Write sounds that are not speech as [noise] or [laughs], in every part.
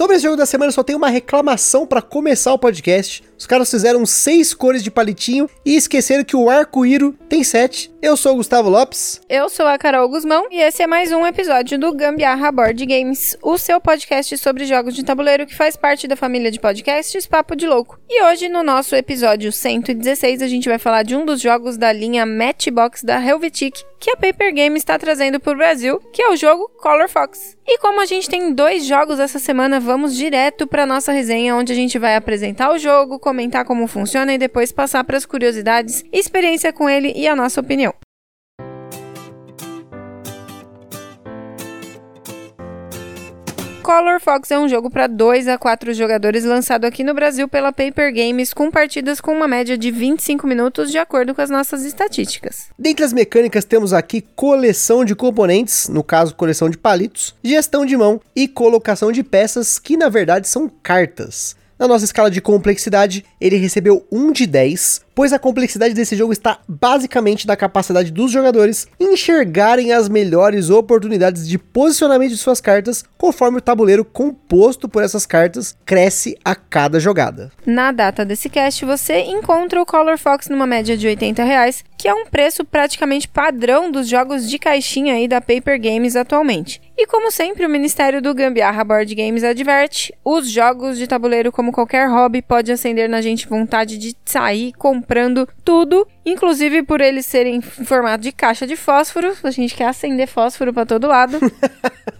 Sobre esse jogo da semana, só tem uma reclamação para começar o podcast. Os caras fizeram seis cores de palitinho e esqueceram que o arco-íro tem sete. Eu sou o Gustavo Lopes. Eu sou a Carol Guzmão e esse é mais um episódio do Gambiarra Board Games, o seu podcast sobre jogos de tabuleiro que faz parte da família de podcasts Papo de Louco. E hoje, no nosso episódio 116, a gente vai falar de um dos jogos da linha Matchbox da Helvetic que a Paper Game está trazendo para o Brasil, que é o jogo Color Fox. E como a gente tem dois jogos essa semana, vamos direto para nossa resenha, onde a gente vai apresentar o jogo, comentar como funciona e depois passar para as curiosidades, experiência com ele e a nossa opinião. Color Fox é um jogo para 2 a 4 jogadores lançado aqui no Brasil pela Paper Games, com partidas com uma média de 25 minutos, de acordo com as nossas estatísticas. Dentre as mecânicas, temos aqui coleção de componentes, no caso, coleção de palitos, gestão de mão e colocação de peças, que na verdade são cartas. Na nossa escala de complexidade, ele recebeu 1 de 10, pois a complexidade desse jogo está basicamente na capacidade dos jogadores enxergarem as melhores oportunidades de posicionamento de suas cartas, conforme o tabuleiro composto por essas cartas cresce a cada jogada. Na data desse cast, você encontra o Color Fox numa média de 80 reais, que é um preço praticamente padrão dos jogos de caixinha aí da Paper Games atualmente. E como sempre, o Ministério do Gambiarra Board Games adverte: os jogos de tabuleiro, como qualquer hobby, pode acender na gente vontade de sair comprando tudo, inclusive por eles serem em formato de caixa de fósforo. A gente quer acender fósforo para todo lado. [laughs]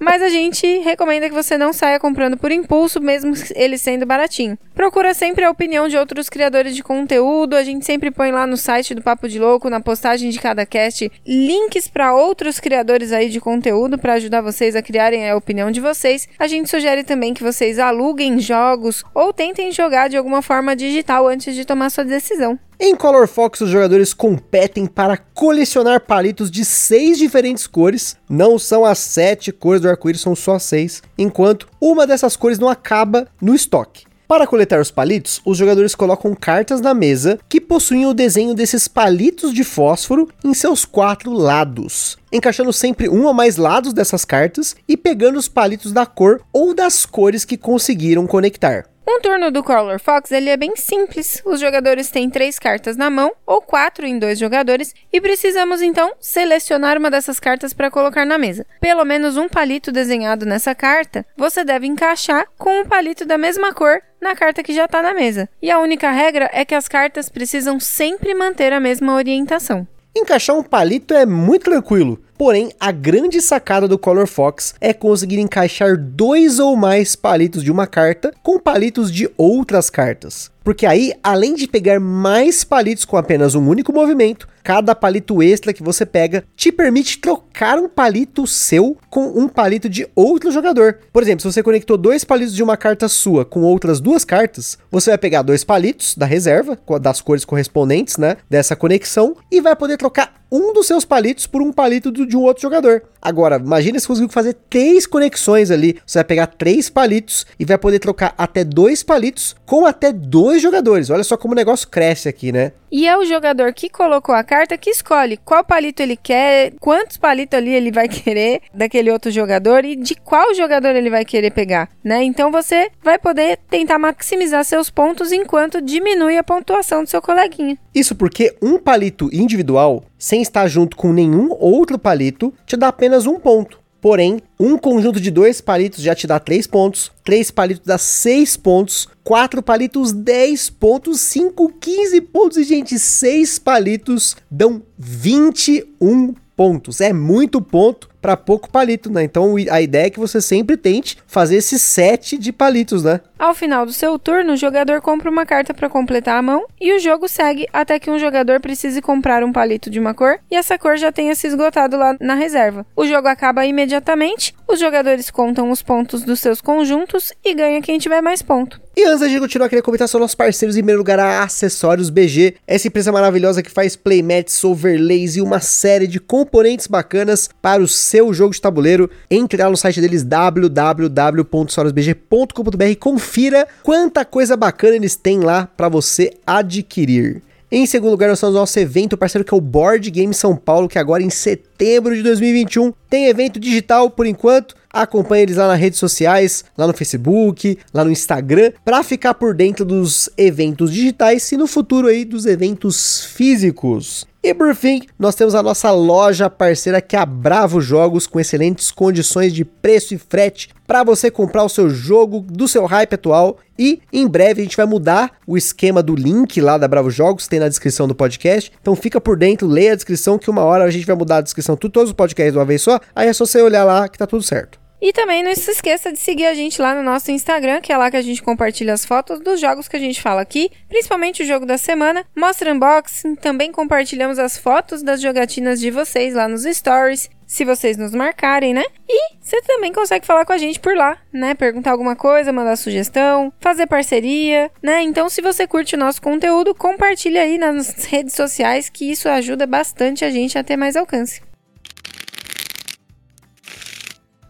Mas a gente recomenda que você não saia comprando por impulso, mesmo ele sendo baratinho. Procura sempre a opinião de outros criadores de conteúdo. A gente sempre põe lá no site do Papo de Louco, na postagem de cada cast, links para outros criadores aí de conteúdo para ajudar vocês a criarem a opinião de vocês. A gente sugere também que vocês aluguem jogos ou tentem jogar de alguma forma digital antes de tomar sua decisão. Em Color Fox, os jogadores competem para colecionar palitos de seis diferentes cores. Não são as sete cores do arco-íris, são só seis. Enquanto uma dessas cores não acaba no estoque. Para coletar os palitos, os jogadores colocam cartas na mesa que possuem o desenho desses palitos de fósforo em seus quatro lados, encaixando sempre um ou mais lados dessas cartas e pegando os palitos da cor ou das cores que conseguiram conectar. Um turno do Color Fox ele é bem simples. Os jogadores têm três cartas na mão, ou quatro em dois jogadores, e precisamos então selecionar uma dessas cartas para colocar na mesa. Pelo menos um palito desenhado nessa carta você deve encaixar com um palito da mesma cor na carta que já está na mesa. E a única regra é que as cartas precisam sempre manter a mesma orientação. Encaixar um palito é muito tranquilo. Porém, a grande sacada do Color Fox é conseguir encaixar dois ou mais palitos de uma carta com palitos de outras cartas. Porque aí, além de pegar mais palitos com apenas um único movimento, cada palito extra que você pega te permite trocar um palito seu com um palito de outro jogador. Por exemplo, se você conectou dois palitos de uma carta sua com outras duas cartas, você vai pegar dois palitos da reserva, das cores correspondentes, né, dessa conexão, e vai poder trocar um dos seus palitos por um palito do, de um outro jogador. Agora, imagine se conseguir fazer três conexões ali. Você vai pegar três palitos e vai poder trocar até dois palitos com até dois jogadores. Olha só como o negócio cresce aqui, né? E é o jogador que colocou a carta que escolhe qual palito ele quer, quantos palitos ali ele vai [laughs] querer daquele outro jogador e de qual jogador ele vai querer pegar, né? Então você vai poder tentar maximizar seus pontos enquanto diminui a pontuação do seu coleguinha. Isso porque um palito individual, sem estar junto com nenhum outro palito, te dá apenas um ponto. Porém, um conjunto de dois palitos já te dá 3 pontos, 3 palitos dá 6 pontos, 4 palitos 10 pontos, 5, 15 pontos e, gente, 6 palitos dão 21 pontos. É muito ponto para pouco palito, né? Então a ideia é que você sempre tente fazer esse set de palitos, né? Ao final do seu turno, o jogador compra uma carta para completar a mão e o jogo segue até que um jogador precise comprar um palito de uma cor e essa cor já tenha se esgotado lá na reserva. O jogo acaba imediatamente, os jogadores contam os pontos dos seus conjuntos e ganha quem tiver mais ponto. E antes de continuar, queria comentar sobre nossos parceiros. Em primeiro lugar, a Acessórios BG, essa empresa maravilhosa que faz playmats, overlays e uma série de componentes bacanas para os seu jogo de tabuleiro, entre lá no site deles www.sorosbg.com.br e confira quanta coisa bacana eles têm lá para você adquirir. Em segundo lugar, nós temos o nosso evento parceiro que é o Board Game São Paulo, que agora em setembro de 2021 tem evento digital por enquanto. Acompanhe eles lá nas redes sociais, lá no Facebook, lá no Instagram, para ficar por dentro dos eventos digitais e no futuro aí dos eventos físicos. E por fim, nós temos a nossa loja parceira que é a Bravo Jogos, com excelentes condições de preço e frete para você comprar o seu jogo do seu hype atual. E em breve a gente vai mudar o esquema do link lá da Bravo Jogos, tem na descrição do podcast. Então fica por dentro, leia a descrição, que uma hora a gente vai mudar a descrição de todos os podcasts de uma vez só. Aí é só você olhar lá que tá tudo certo. E também não se esqueça de seguir a gente lá no nosso Instagram, que é lá que a gente compartilha as fotos dos jogos que a gente fala aqui, principalmente o jogo da semana. Mostra unboxing, também compartilhamos as fotos das jogatinas de vocês lá nos stories, se vocês nos marcarem, né? E você também consegue falar com a gente por lá, né? Perguntar alguma coisa, mandar sugestão, fazer parceria, né? Então, se você curte o nosso conteúdo, compartilha aí nas redes sociais, que isso ajuda bastante a gente a ter mais alcance.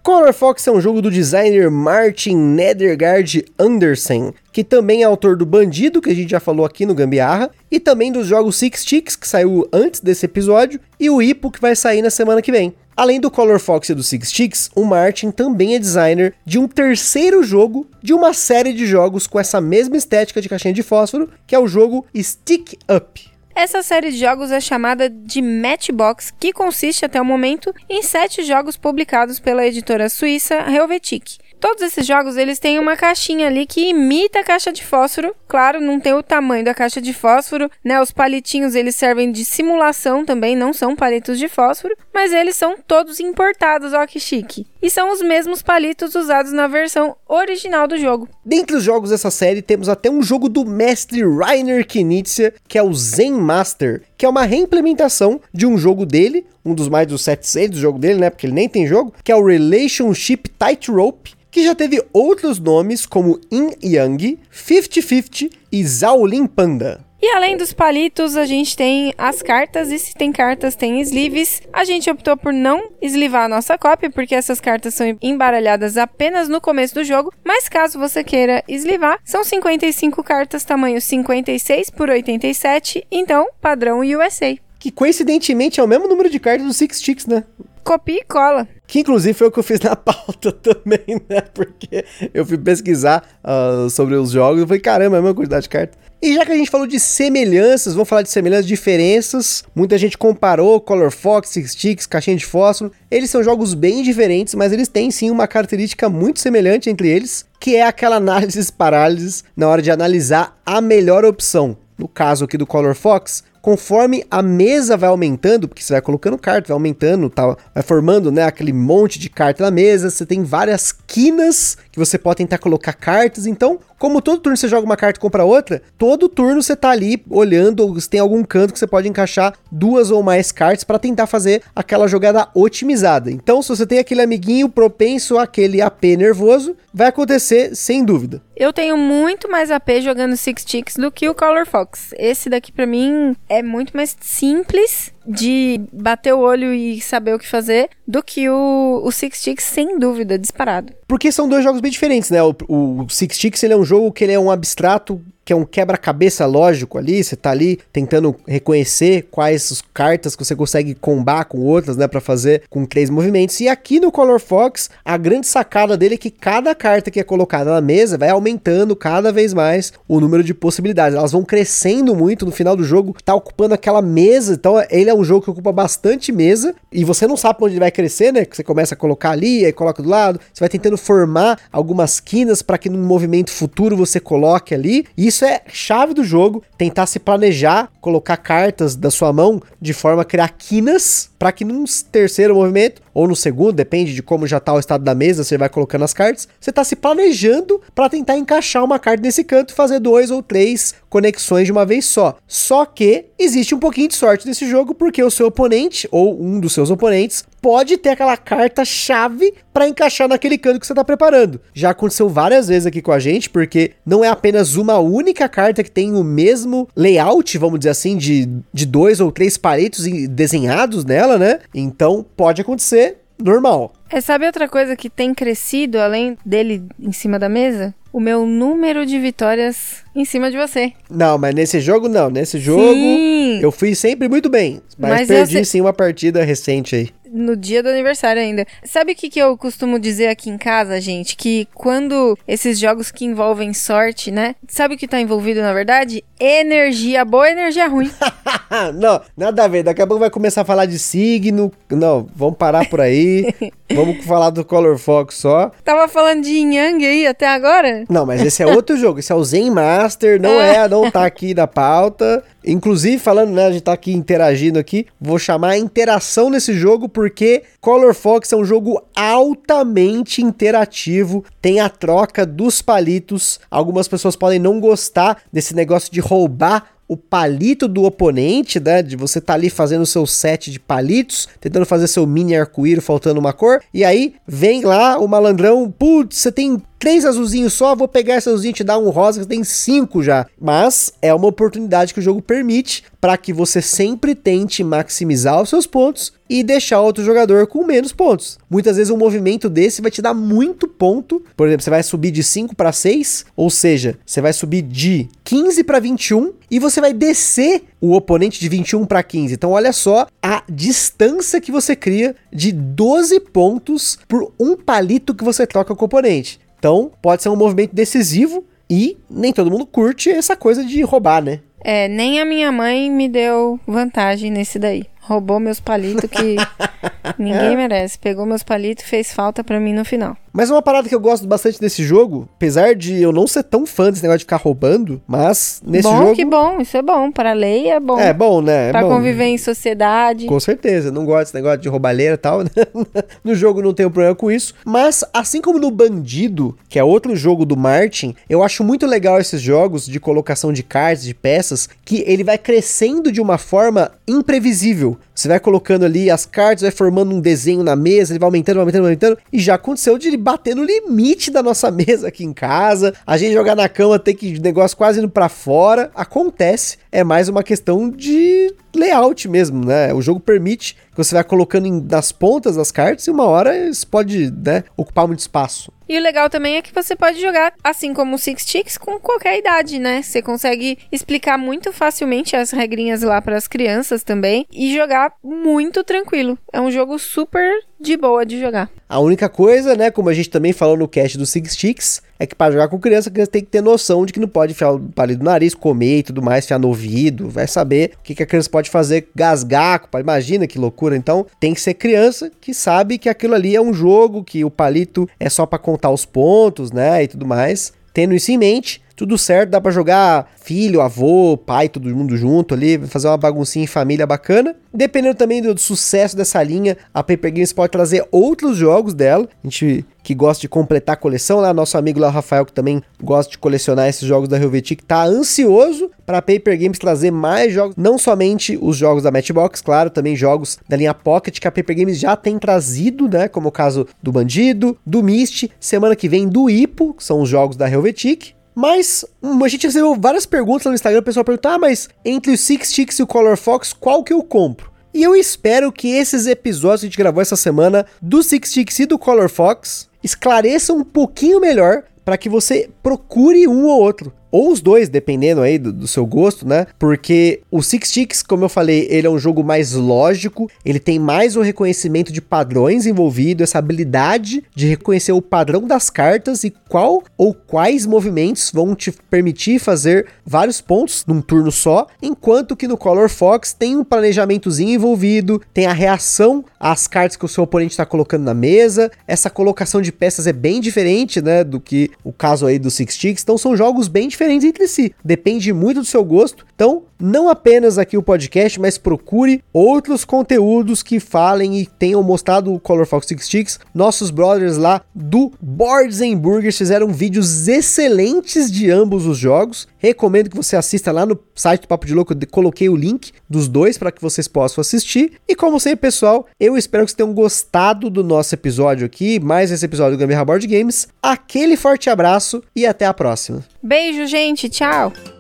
Color Fox é um jogo do designer Martin Nedergaard Andersen, que também é autor do Bandido, que a gente já falou aqui no Gambiarra, e também dos jogos Six Sticks, que saiu antes desse episódio, e o Ipo, que vai sair na semana que vem. Além do Color Fox e do Six Sticks, o Martin também é designer de um terceiro jogo de uma série de jogos com essa mesma estética de caixinha de fósforo, que é o jogo Stick Up. Essa série de jogos é chamada de Matchbox, que consiste até o momento em sete jogos publicados pela editora suíça Helvetic. Todos esses jogos eles têm uma caixinha ali que imita a caixa de fósforo. Claro, não tem o tamanho da caixa de fósforo, né? Os palitinhos eles servem de simulação também, não são palitos de fósforo, mas eles são todos importados, ó que chique. E são os mesmos palitos usados na versão original do jogo. Dentre os jogos dessa série, temos até um jogo do mestre Rainer Knizia, que é o Zen Master, que é uma reimplementação de um jogo dele, um dos mais dos 700 do jogo dele, né? Porque ele nem tem jogo, que é o Relationship Tightrope, que já teve outros nomes como In Yang, 50-50 e Zaolin Panda. E além dos palitos, a gente tem as cartas, e se tem cartas, tem sleeves. A gente optou por não eslivar a nossa cópia, porque essas cartas são embaralhadas apenas no começo do jogo. Mas caso você queira eslivar, são 55 cartas, tamanho 56 por 87, então padrão USA. Que coincidentemente é o mesmo número de cartas do Six Sticks, né? Copia e cola. Que inclusive foi o que eu fiz na [laughs] pauta também, né? Porque eu fui pesquisar uh, sobre os jogos e falei, caramba, é a mesma quantidade de cartas. E já que a gente falou de semelhanças, vamos falar de semelhanças, diferenças. Muita gente comparou Color Fox, Six Sticks, Caixinha de Fósforo. Eles são jogos bem diferentes, mas eles têm sim uma característica muito semelhante entre eles, que é aquela análise [laughs] parálises na hora de analisar a melhor opção. No caso aqui do Color Fox, conforme a mesa vai aumentando, porque você vai colocando carta, vai aumentando, tá, vai formando, né, aquele monte de carta na mesa, você tem várias quinas que você pode tentar colocar cartas, então, como todo turno você joga uma carta e compra outra, todo turno você tá ali olhando se tem algum canto que você pode encaixar duas ou mais cartas para tentar fazer aquela jogada otimizada. Então, se você tem aquele amiguinho propenso àquele AP nervoso, vai acontecer sem dúvida. Eu tenho muito mais AP jogando Six Sticks do que o Color Fox. Esse daqui para mim é muito mais simples de bater o olho e saber o que fazer do que o, o Six Sticks, sem dúvida, disparado. Porque são dois jogos bem diferentes, né? O, o Six Sticks ele é um jogo que ele é um abstrato que é um quebra-cabeça lógico ali, você tá ali tentando reconhecer quais as cartas que você consegue combar com outras, né, para fazer com três movimentos. E aqui no Color Fox, a grande sacada dele é que cada carta que é colocada na mesa vai aumentando cada vez mais o número de possibilidades. Elas vão crescendo muito no final do jogo, tá ocupando aquela mesa. Então, ele é um jogo que ocupa bastante mesa e você não sabe onde ele vai crescer, né? Você começa a colocar ali, aí coloca do lado, você vai tentando formar algumas quinas para que num movimento futuro você coloque ali. E isso é chave do jogo, tentar se planejar, colocar cartas da sua mão de forma a criar quinas para que num terceiro movimento ou no segundo, depende de como já está o estado da mesa, você vai colocando as cartas, você está se planejando para tentar encaixar uma carta nesse canto e fazer dois ou três conexões de uma vez só. Só que existe um pouquinho de sorte nesse jogo porque o seu oponente ou um dos seus oponentes pode ter aquela carta chave para encaixar naquele canto que você está preparando. Já aconteceu várias vezes aqui com a gente, porque não é apenas uma única carta que tem o mesmo layout, vamos dizer assim, de, de dois ou três palitos desenhados nela, né? Então pode acontecer normal. É, sabe outra coisa que tem crescido além dele em cima da mesa? O meu número de vitórias em cima de você. Não, mas nesse jogo não. Nesse jogo Sim. eu fui sempre muito bem. Mas, Mas perdi sim uma partida recente aí. No dia do aniversário ainda. Sabe o que, que eu costumo dizer aqui em casa, gente? Que quando esses jogos que envolvem sorte, né? Sabe o que tá envolvido na verdade? Energia boa energia ruim. [laughs] não, nada a ver. Daqui a pouco vai começar a falar de signo. Não, vamos parar por aí. [laughs] vamos falar do Color Fox só. Tava falando de Yin Yang aí até agora? Não, mas esse é outro jogo. Esse é o Zen Master. Não é, não tá aqui na pauta. Inclusive, falando, né? A gente tá aqui interagindo aqui. Vou chamar a interação nesse jogo porque Color Fox é um jogo altamente interativo. Tem a troca dos palitos. Algumas pessoas podem não gostar desse negócio de roubar o palito do oponente, né? De você tá ali fazendo o seu set de palitos, tentando fazer seu mini arco-íris faltando uma cor. E aí vem lá o malandrão, putz, você tem três azulzinhos só, vou pegar esse azulzinho e te dar um rosa, que tem cinco já. Mas é uma oportunidade que o jogo permite para que você sempre tente maximizar os seus pontos e deixar outro jogador com menos pontos. Muitas vezes um movimento desse vai te dar muito ponto. Por exemplo, você vai subir de 5 para 6, ou seja, você vai subir de 15 para 21 e você vai descer o oponente de 21 para 15. Então olha só a distância que você cria de 12 pontos por um palito que você troca com o oponente. Então, pode ser um movimento decisivo e nem todo mundo curte essa coisa de roubar, né? É, nem a minha mãe me deu vantagem nesse daí. Roubou meus palitos que [laughs] ninguém merece. Pegou meus palitos e fez falta pra mim no final. Mas uma parada que eu gosto bastante desse jogo, apesar de eu não ser tão fã desse negócio de ficar roubando, mas nesse bom jogo. que bom, isso é bom. Para a lei é bom. É bom, né? É pra bom. conviver em sociedade. Com certeza, não gosto desse negócio de roubalheira e tal. né? [laughs] no jogo não tenho problema com isso. Mas, assim como no Bandido, que é outro jogo do Martin, eu acho muito legal esses jogos de colocação de cartas, de peças, que ele vai crescendo de uma forma imprevisível. Você vai colocando ali as cartas, vai formando um desenho na mesa, ele vai aumentando, vai aumentando, vai aumentando. E já aconteceu de ele bater no limite da nossa [laughs] mesa aqui em casa. A gente jogar na cama, ter que negócio quase indo pra fora. Acontece. É mais uma questão de layout mesmo, né? O jogo permite que você vai colocando em- nas pontas das cartas e uma hora isso pode, né, ocupar muito espaço. E o legal também é que você pode jogar, assim como o Six Chicks, com qualquer idade, né? Você consegue explicar muito facilmente as regrinhas lá para as crianças também e jogar muito tranquilo. É um jogo super de boa de jogar. A única coisa, né, como a gente também falou no cast do Six Sticks, é que para jogar com criança, a criança tem que ter noção de que não pode enfiar o palito no nariz, comer e tudo mais, enfiar no ouvido, vai saber o que, que a criança pode fazer, gasgar, imagina que loucura. Então, tem que ser criança que sabe que aquilo ali é um jogo, que o palito é só para contar os pontos, né, e tudo mais. Tendo isso em mente, tudo certo, dá pra jogar filho, avô, pai, todo mundo junto ali, fazer uma baguncinha em família bacana. Dependendo também do, sucesso dessa linha, a Paper Games pode trazer outros jogos dela. A gente que gosta de completar a coleção, lá nosso amigo lá Rafael que também gosta de colecionar esses jogos da Helvetic, tá ansioso para Paper Games trazer mais jogos, não somente os jogos da Matchbox, claro, também jogos da linha Pocket que a Paper Games já tem trazido, né, como o caso do Bandido, do Myst, semana que vem do Ipo, que são os jogos da Helvetic. Mas hum, a gente recebeu várias perguntas no Instagram, o pessoal perguntou: ah, mas entre o Six Chicks e o Color Fox, qual que eu compro? E eu espero que esses episódios que a gente gravou essa semana do Six Chicks e do Color Fox esclareçam um pouquinho melhor para que você procure um ou outro. Ou os dois, dependendo aí do, do seu gosto, né? Porque o Six Chicks, como eu falei, ele é um jogo mais lógico, ele tem mais o reconhecimento de padrões envolvido, essa habilidade de reconhecer o padrão das cartas e qual ou quais movimentos vão te permitir fazer vários pontos num turno só, enquanto que no Color Fox tem um planejamentozinho envolvido, tem a reação às cartas que o seu oponente está colocando na mesa, essa colocação de peças é bem diferente, né, do que o caso aí do Six Chicks, então são jogos bem diferentes entre si, depende muito do seu gosto, então não apenas aqui o podcast, mas procure outros conteúdos que falem e tenham mostrado o Color Fox Six Chicks, nossos brothers lá do Boards and Burgers fizeram vídeos excelentes de ambos os jogos, recomendo que você assista lá no site do Papo de Louco, eu coloquei o link dos dois para que vocês possam assistir, e como sempre pessoal, eu espero que vocês tenham gostado do nosso episódio aqui, mais esse episódio do Gambiarra Board Games, aquele forte abraço e até a próxima. Beijo, gente. Tchau.